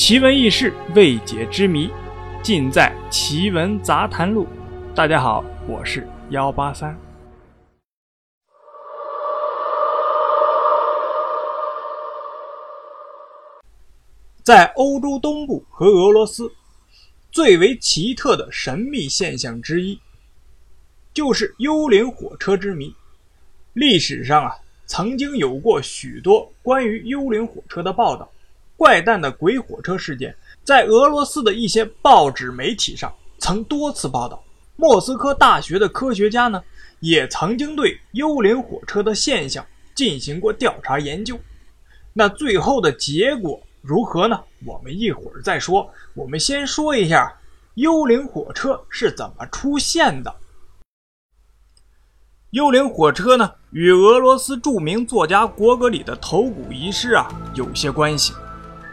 奇闻异事、未解之谜，尽在《奇闻杂谈录》。大家好，我是幺八三。在欧洲东部和俄罗斯，最为奇特的神秘现象之一，就是幽灵火车之谜。历史上啊，曾经有过许多关于幽灵火车的报道。怪诞的鬼火车事件，在俄罗斯的一些报纸媒体上曾多次报道。莫斯科大学的科学家呢，也曾经对幽灵火车的现象进行过调查研究。那最后的结果如何呢？我们一会儿再说。我们先说一下幽灵火车是怎么出现的。幽灵火车呢，与俄罗斯著名作家果戈里的头骨遗失啊有些关系。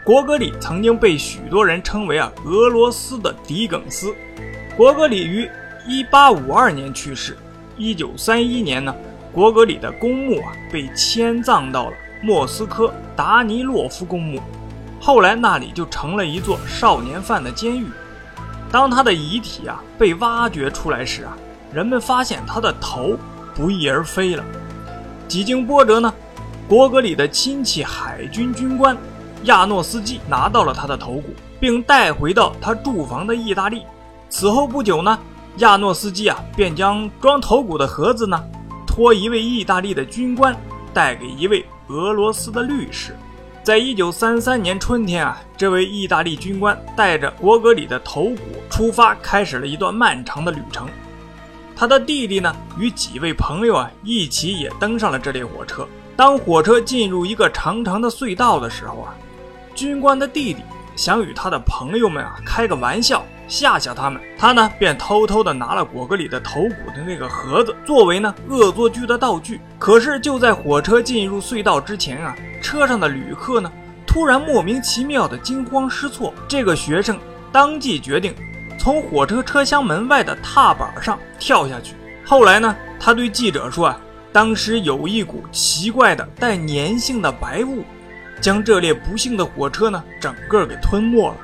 果戈里曾经被许多人称为啊俄罗斯的狄更斯。果戈里于一八五二年去世。一九三一年呢，果戈里的公墓啊被迁葬到了莫斯科达尼洛夫公墓，后来那里就成了一座少年犯的监狱。当他的遗体啊被挖掘出来时啊，人们发现他的头不翼而飞了。几经波折呢，果戈里的亲戚海军军官。亚诺斯基拿到了他的头骨，并带回到他住房的意大利。此后不久呢，亚诺斯基啊便将装头骨的盒子呢，托一位意大利的军官带给一位俄罗斯的律师。在一九三三年春天啊，这位意大利军官带着果戈里的头骨出发，开始了一段漫长的旅程。他的弟弟呢，与几位朋友啊一起也登上了这列火车。当火车进入一个长长的隧道的时候啊。军官的弟弟想与他的朋友们啊开个玩笑，吓吓他们。他呢便偷偷的拿了果戈里的头骨的那个盒子，作为呢恶作剧的道具。可是就在火车进入隧道之前啊，车上的旅客呢突然莫名其妙的惊慌失措。这个学生当即决定从火车车厢门外的踏板上跳下去。后来呢，他对记者说啊，当时有一股奇怪的带粘性的白雾。将这列不幸的火车呢，整个给吞没了。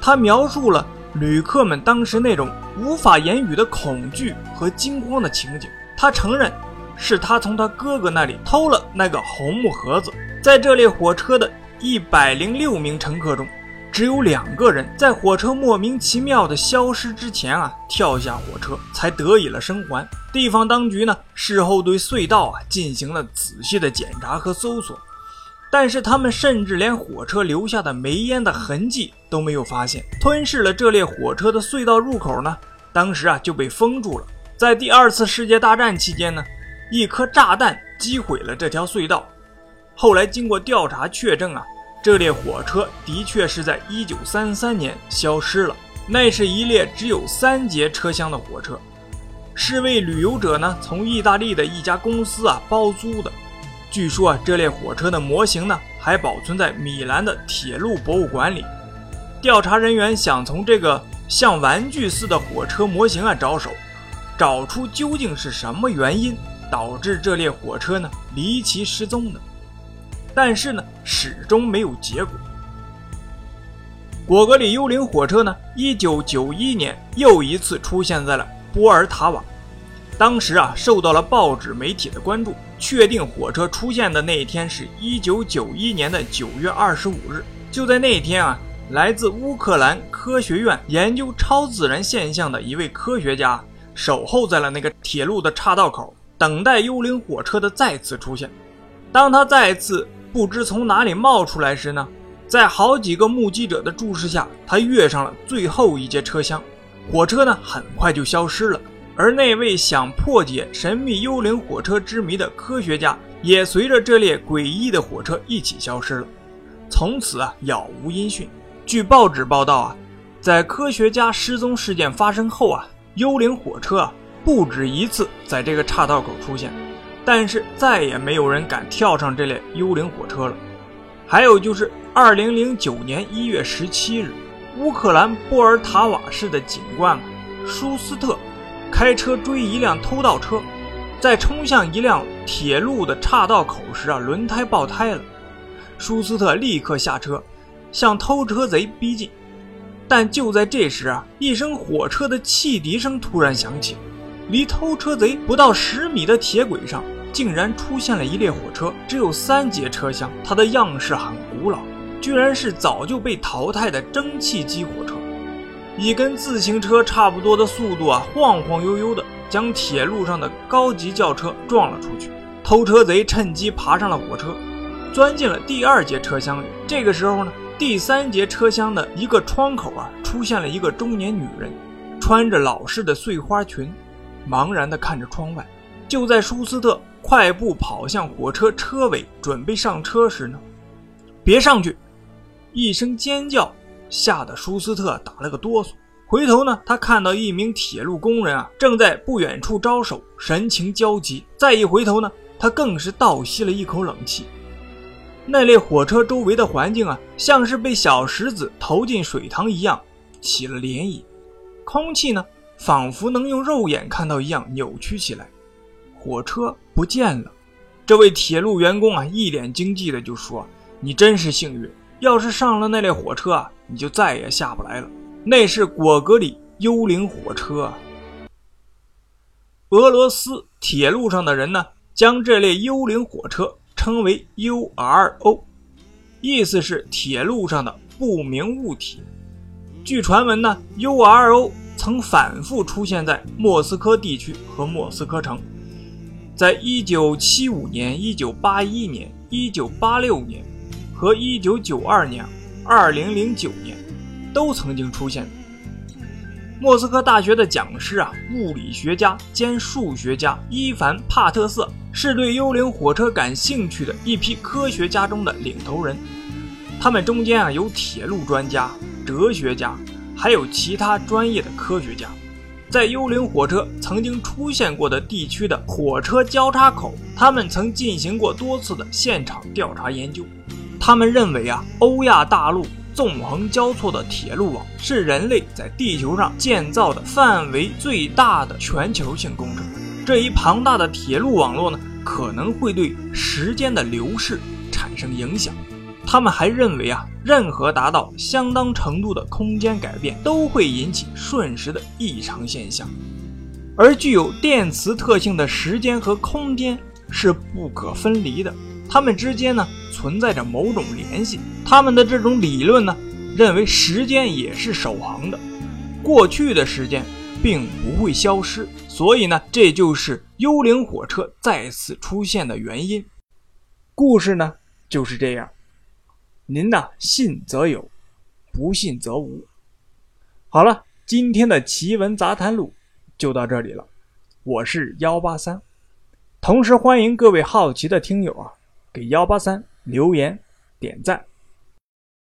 他描述了旅客们当时那种无法言语的恐惧和惊慌的情景。他承认，是他从他哥哥那里偷了那个红木盒子。在这列火车的一百零六名乘客中，只有两个人在火车莫名其妙的消失之前啊，跳下火车才得以了生还。地方当局呢，事后对隧道啊进行了仔细的检查和搜索。但是他们甚至连火车留下的煤烟的痕迹都没有发现。吞噬了这列火车的隧道入口呢，当时啊就被封住了。在第二次世界大战期间呢，一颗炸弹击毁了这条隧道。后来经过调查确证啊，这列火车的确是在1933年消失了。那是一列只有三节车厢的火车，是为旅游者呢从意大利的一家公司啊包租的。据说啊，这列火车的模型呢，还保存在米兰的铁路博物馆里。调查人员想从这个像玩具似的火车模型啊着手，找出究竟是什么原因导致这列火车呢离奇失踪的。但是呢，始终没有结果。果戈里幽灵火车呢，一九九一年又一次出现在了波尔塔瓦。当时啊，受到了报纸媒体的关注。确定火车出现的那一天是一九九一年的九月二十五日。就在那一天啊，来自乌克兰科学院研究超自然现象的一位科学家守候在了那个铁路的岔道口，等待幽灵火车的再次出现。当他再次不知从哪里冒出来时呢，在好几个目击者的注视下，他跃上了最后一节车厢，火车呢很快就消失了。而那位想破解神秘幽灵火车之谜的科学家，也随着这列诡异的火车一起消失了，从此啊杳无音讯。据报纸报道啊，在科学家失踪事件发生后啊，幽灵火车啊不止一次在这个岔道口出现，但是再也没有人敢跳上这列幽灵火车了。还有就是二零零九年一月十七日，乌克兰波尔塔瓦市的警官舒斯特。开车追一辆偷盗车，在冲向一辆铁路的岔道口时啊，轮胎爆胎了。舒斯特立刻下车，向偷车贼逼近。但就在这时啊，一声火车的汽笛声突然响起，离偷车贼不到十米的铁轨上，竟然出现了一列火车，只有三节车厢，它的样式很古老，居然是早就被淘汰的蒸汽机火车，以跟自行车差不多的速度啊，晃晃悠悠的将铁路上的高级轿车撞了出去。偷车贼趁机爬上了火车，钻进了第二节车厢里。这个时候呢？第三节车厢的一个窗口啊，出现了一个中年女人，穿着老式的碎花裙，茫然地看着窗外。就在舒斯特快步跑向火车车尾，准备上车时呢，别上去！一声尖叫吓得舒斯特打了个哆嗦。回头呢，他看到一名铁路工人啊，正在不远处招手，神情焦急。再一回头呢，他更是倒吸了一口冷气。那列火车周围的环境啊，像是被小石子投进水塘一样，起了涟漪。空气呢，仿佛能用肉眼看到一样扭曲起来。火车不见了。这位铁路员工啊，一脸惊悸的就说：“你真是幸运，要是上了那列火车啊，你就再也下不来了。那是果戈里幽灵火车。”俄罗斯铁路上的人呢，将这列幽灵火车。称为 URO，意思是铁路上的不明物体。据传闻呢，URO 曾反复出现在莫斯科地区和莫斯科城，在1975年、1981年、1986年和1992年、2009年都曾经出现。莫斯科大学的讲师啊，物理学家兼数学家伊凡·帕特瑟。是对幽灵火车感兴趣的一批科学家中的领头人，他们中间啊有铁路专家、哲学家，还有其他专业的科学家。在幽灵火车曾经出现过的地区的火车交叉口，他们曾进行过多次的现场调查研究。他们认为啊，欧亚大陆纵横交错的铁路网是人类在地球上建造的范围最大的全球性工程。这一庞大的铁路网络呢，可能会对时间的流逝产生影响。他们还认为啊，任何达到相当程度的空间改变都会引起瞬时的异常现象，而具有电磁特性的时间和空间是不可分离的，它们之间呢存在着某种联系。他们的这种理论呢，认为时间也是守恒的，过去的时间并不会消失。所以呢，这就是幽灵火车再次出现的原因。故事呢就是这样，您呢信则有，不信则无。好了，今天的奇闻杂谈录就到这里了。我是幺八三，同时欢迎各位好奇的听友啊，给幺八三留言点赞。